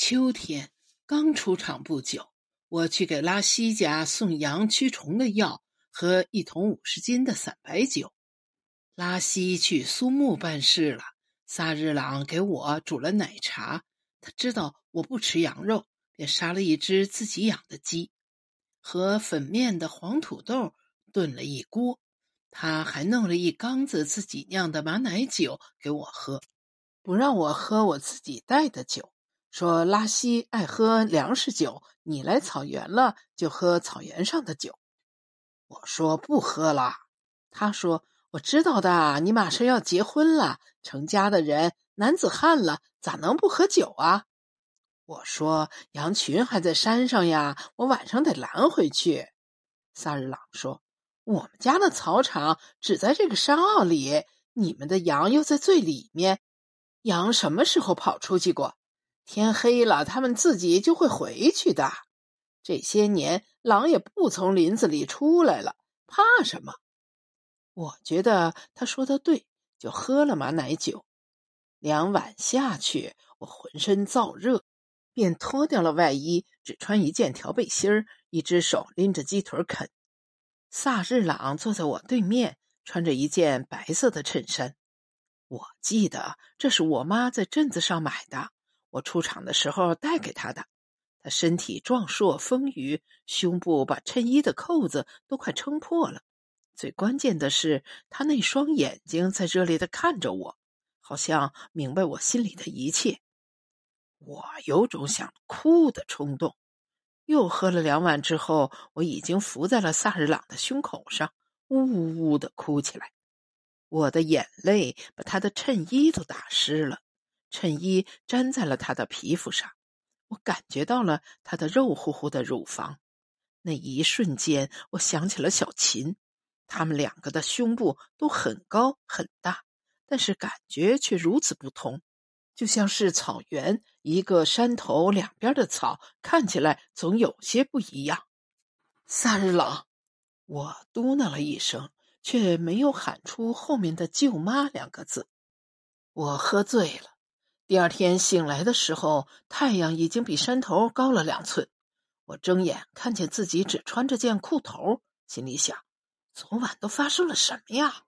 秋天刚出场不久，我去给拉西家送羊驱虫的药和一桶五十斤的散白酒。拉西去苏木办事了，萨日朗给我煮了奶茶。他知道我不吃羊肉，便杀了一只自己养的鸡，和粉面的黄土豆炖了一锅。他还弄了一缸子自己酿的马奶酒给我喝，不让我喝我自己带的酒。说拉西爱喝粮食酒，你来草原了就喝草原上的酒。我说不喝了。他说我知道的，你马上要结婚了，成家的人男子汉了，咋能不喝酒啊？我说羊群还在山上呀，我晚上得拦回去。萨日朗说我们家的草场只在这个山坳里，你们的羊又在最里面，羊什么时候跑出去过？天黑了，他们自己就会回去的。这些年，狼也不从林子里出来了，怕什么？我觉得他说的对，就喝了马奶酒。两碗下去，我浑身燥热，便脱掉了外衣，只穿一件条背心儿，一只手拎着鸡腿啃。萨日朗坐在我对面，穿着一件白色的衬衫。我记得这是我妈在镇子上买的。我出场的时候带给他的，他身体壮硕丰腴，胸部把衬衣的扣子都快撑破了。最关键的是，他那双眼睛在热烈的看着我，好像明白我心里的一切。我有种想哭的冲动。又喝了两碗之后，我已经伏在了萨日朗的胸口上，呜呜呜的哭起来。我的眼泪把他的衬衣都打湿了。衬衣粘在了他的皮肤上，我感觉到了他的肉乎乎的乳房。那一瞬间，我想起了小琴，他们两个的胸部都很高很大，但是感觉却如此不同，就像是草原一个山头两边的草看起来总有些不一样。萨日朗，我嘟囔了一声，却没有喊出后面的“舅妈”两个字。我喝醉了。第二天醒来的时候，太阳已经比山头高了两寸。我睁眼看见自己只穿着件裤头，心里想：昨晚都发生了什么呀？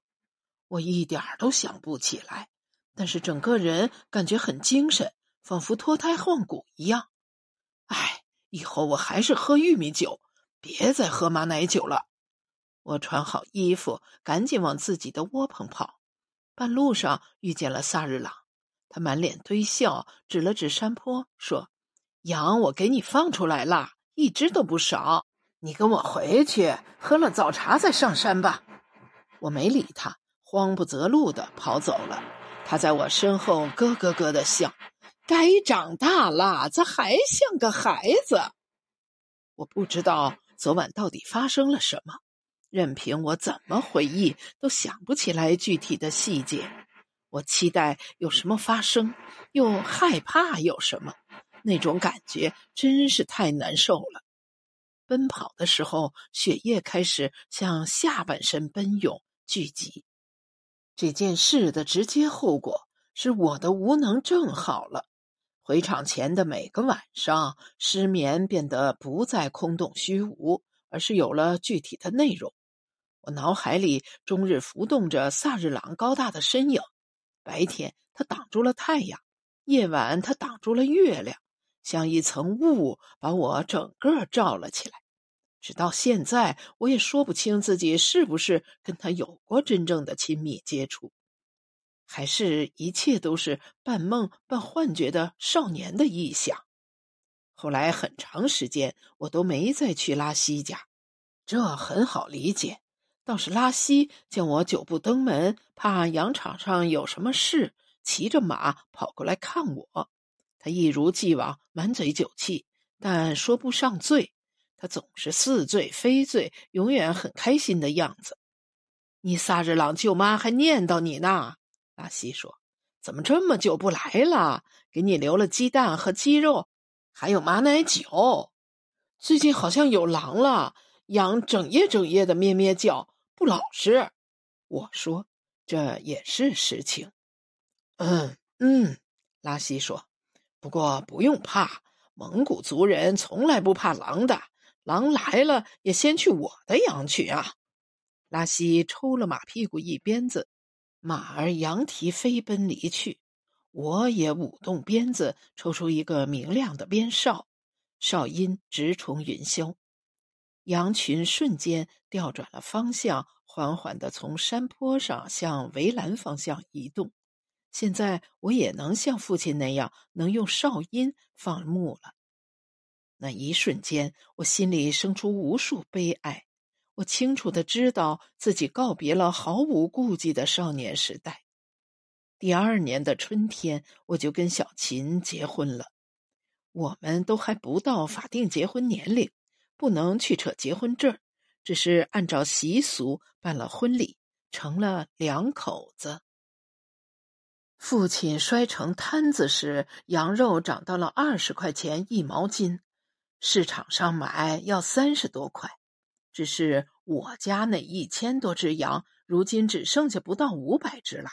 我一点儿都想不起来，但是整个人感觉很精神，仿佛脱胎换骨一样。唉，以后我还是喝玉米酒，别再喝马奶酒了。我穿好衣服，赶紧往自己的窝棚跑。半路上遇见了萨日朗。他满脸堆笑，指了指山坡，说：“羊我给你放出来了，一只都不少。你跟我回去，喝了早茶再上山吧。”我没理他，慌不择路的跑走了。他在我身后咯咯咯的笑：“该长大了，咋还像个孩子？”我不知道昨晚到底发生了什么，任凭我怎么回忆，都想不起来具体的细节。我期待有什么发生，又害怕有什么，那种感觉真是太难受了。奔跑的时候，血液开始向下半身奔涌聚集。这件事的直接后果是我的无能症好了。回场前的每个晚上，失眠变得不再空洞虚无，而是有了具体的内容。我脑海里终日浮动着萨日朗高大的身影。白天，它挡住了太阳；夜晚，它挡住了月亮，像一层雾，把我整个罩了起来。直到现在，我也说不清自己是不是跟他有过真正的亲密接触，还是一切都是半梦半幻觉的少年的臆想。后来很长时间，我都没再去拉西家，这很好理解。倒是拉西见我久不登门，怕羊场上有什么事，骑着马跑过来看我。他一如既往满嘴酒气，但说不上醉。他总是似醉非醉，永远很开心的样子。你萨日朗舅妈还念叨你呢。拉西说：“怎么这么久不来了？给你留了鸡蛋和鸡肉，还有马奶酒。最近好像有狼了，羊整夜整夜的咩咩叫。”不老实，我说这也是实情。嗯嗯，拉西说，不过不用怕，蒙古族人从来不怕狼的，狼来了也先去我的羊群啊！拉西抽了马屁股一鞭子，马儿扬蹄飞奔离去。我也舞动鞭子，抽出一个明亮的鞭哨，哨音直冲云霄。羊群瞬间调转了方向，缓缓地从山坡上向围栏方向移动。现在我也能像父亲那样，能用哨音放牧了。那一瞬间，我心里生出无数悲哀。我清楚的知道自己告别了毫无顾忌的少年时代。第二年的春天，我就跟小琴结婚了。我们都还不到法定结婚年龄，不能去扯结婚证，只是按照习俗办了婚礼，成了两口子。父亲摔成摊子时，羊肉涨到了二十块钱一毛斤，市场上买要三十多块。只是我家那一千多只羊，如今只剩下不到五百只了。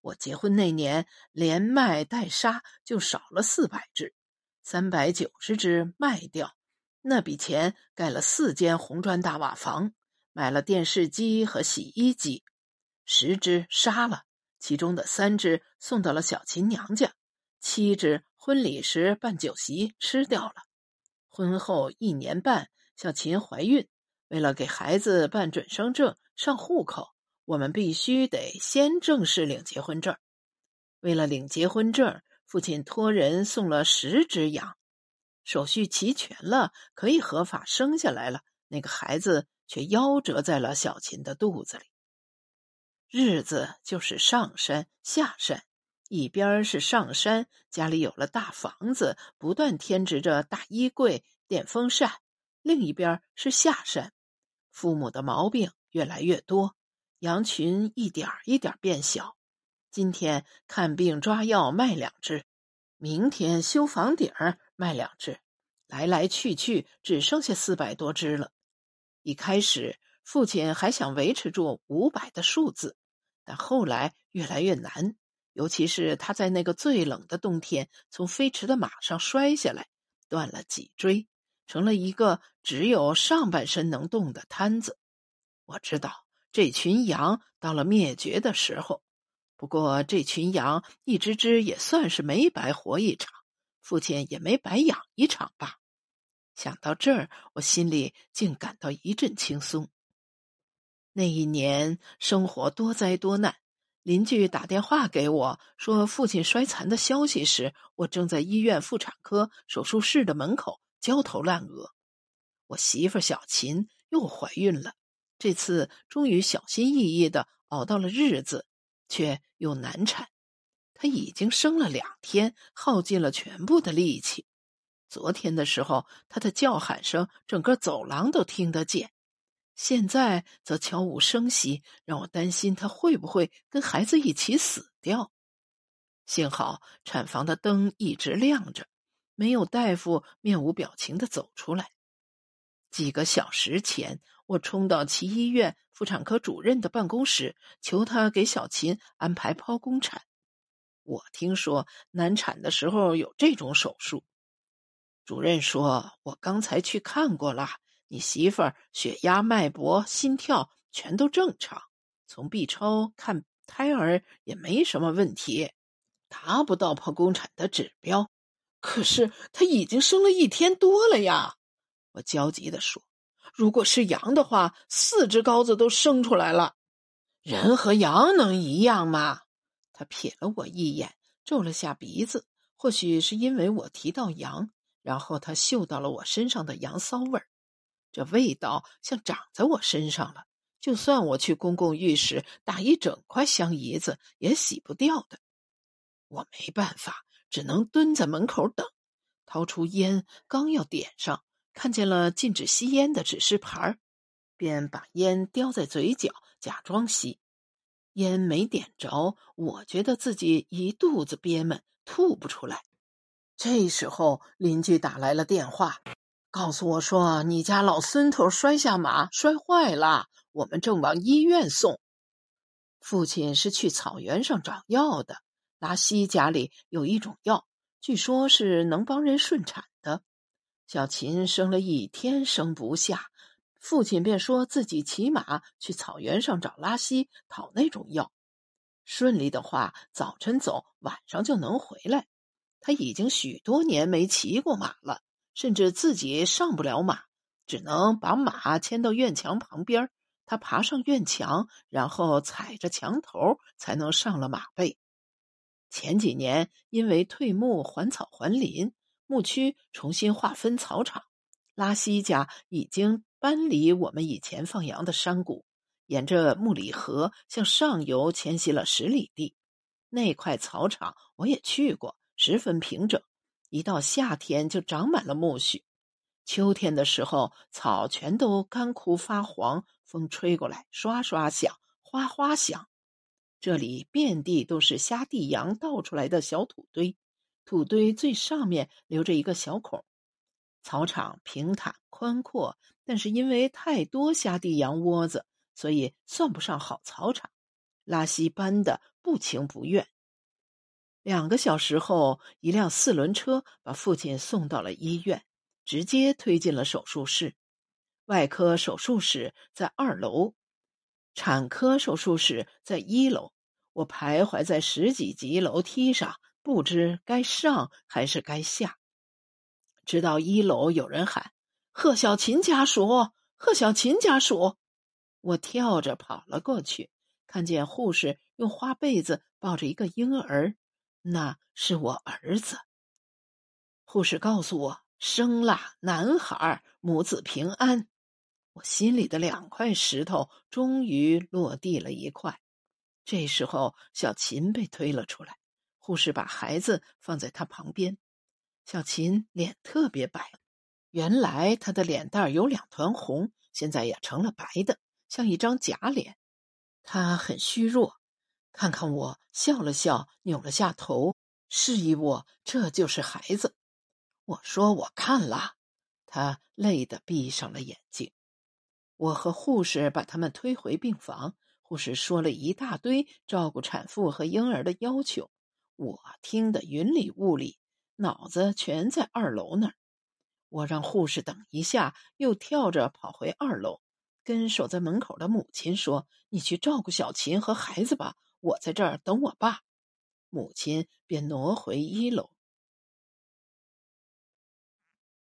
我结婚那年，连卖带杀就少了四百只，三百九十只卖掉，那笔钱盖了四间红砖大瓦房，买了电视机和洗衣机，十只杀了。其中的三只送到了小琴娘家，七只婚礼时办酒席吃掉了。婚后一年半，小琴怀孕，为了给孩子办准生证、上户口，我们必须得先正式领结婚证。为了领结婚证，父亲托人送了十只羊，手续齐全了，可以合法生下来了。那个孩子却夭折在了小琴的肚子里。日子就是上山下山，一边是上山，家里有了大房子，不断添置着大衣柜、电风扇；另一边是下山，父母的毛病越来越多，羊群一点一点变小。今天看病抓药卖两只，明天修房顶儿卖两只，来来去去只剩下四百多只了。一开始。父亲还想维持住五百的数字，但后来越来越难。尤其是他在那个最冷的冬天，从飞驰的马上摔下来，断了脊椎，成了一个只有上半身能动的瘫子。我知道这群羊到了灭绝的时候，不过这群羊一只只也算是没白活一场，父亲也没白养一场吧。想到这儿，我心里竟感到一阵轻松。那一年生活多灾多难，邻居打电话给我说父亲摔残的消息时，我正在医院妇产科手术室的门口焦头烂额。我媳妇小琴又怀孕了，这次终于小心翼翼的熬到了日子，却又难产。她已经生了两天，耗尽了全部的力气。昨天的时候，她的叫喊声整个走廊都听得见。现在则悄无声息，让我担心他会不会跟孩子一起死掉。幸好产房的灯一直亮着，没有大夫面无表情的走出来。几个小时前，我冲到其医院妇产科主任的办公室，求他给小琴安排剖宫产。我听说难产的时候有这种手术。主任说：“我刚才去看过了。”你媳妇儿血压、脉搏、心跳全都正常，从 B 超看胎儿也没什么问题，达不到剖宫产的指标。可是她已经生了一天多了呀！我焦急地说：“如果是羊的话，四只羔子都生出来了。人和羊能一样吗？”他瞥了我一眼，皱了下鼻子。或许是因为我提到羊，然后他嗅到了我身上的羊骚味儿。这味道像长在我身上了，就算我去公共浴室打一整块香姨子也洗不掉的。我没办法，只能蹲在门口等。掏出烟，刚要点上，看见了禁止吸烟的指示牌，便把烟叼在嘴角，假装吸。烟没点着，我觉得自己一肚子憋闷，吐不出来。这时候，邻居打来了电话。告诉我说，你家老孙头摔下马摔坏了，我们正往医院送。父亲是去草原上找药的，拉西家里有一种药，据说是能帮人顺产的。小琴生了一天生不下，父亲便说自己骑马去草原上找拉稀讨那种药。顺利的话，早晨走，晚上就能回来。他已经许多年没骑过马了，甚至自己上不了马，只能把马牵到院墙旁边。他爬上院墙，然后踩着墙头才能上了马背。前几年因为退牧还草还林，牧区重新划分草场，拉西家已经搬离我们以前放羊的山谷。沿着木里河向上游迁徙了十里地，那块草场我也去过，十分平整。一到夏天就长满了苜蓿，秋天的时候草全都干枯发黄，风吹过来刷刷响，哗哗响。这里遍地都是虾地羊倒出来的小土堆，土堆最上面留着一个小孔。草场平坦宽阔，但是因为太多虾地羊窝子。所以算不上好草场，拉稀搬的不情不愿。两个小时后，一辆四轮车把父亲送到了医院，直接推进了手术室。外科手术室在二楼，产科手术室在一楼。我徘徊在十几级楼梯上，不知该上还是该下。直到一楼有人喊：“贺小琴家属，贺小琴家属。”我跳着跑了过去，看见护士用花被子抱着一个婴儿，那是我儿子。护士告诉我生了男孩，母子平安。我心里的两块石头终于落地了一块。这时候，小琴被推了出来，护士把孩子放在他旁边。小琴脸特别白，原来她的脸蛋有两团红，现在也成了白的。像一张假脸，他很虚弱。看看我，笑了笑，扭了下头，示意我这就是孩子。我说我看了，他累得闭上了眼睛。我和护士把他们推回病房，护士说了一大堆照顾产妇和婴儿的要求，我听得云里雾里，脑子全在二楼那儿。我让护士等一下，又跳着跑回二楼。跟守在门口的母亲说：“你去照顾小琴和孩子吧，我在这儿等我爸。”母亲便挪回一楼。